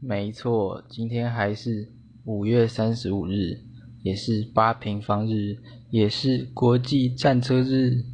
没错今天还是五月三十五日也是八平方日也是国际战车日。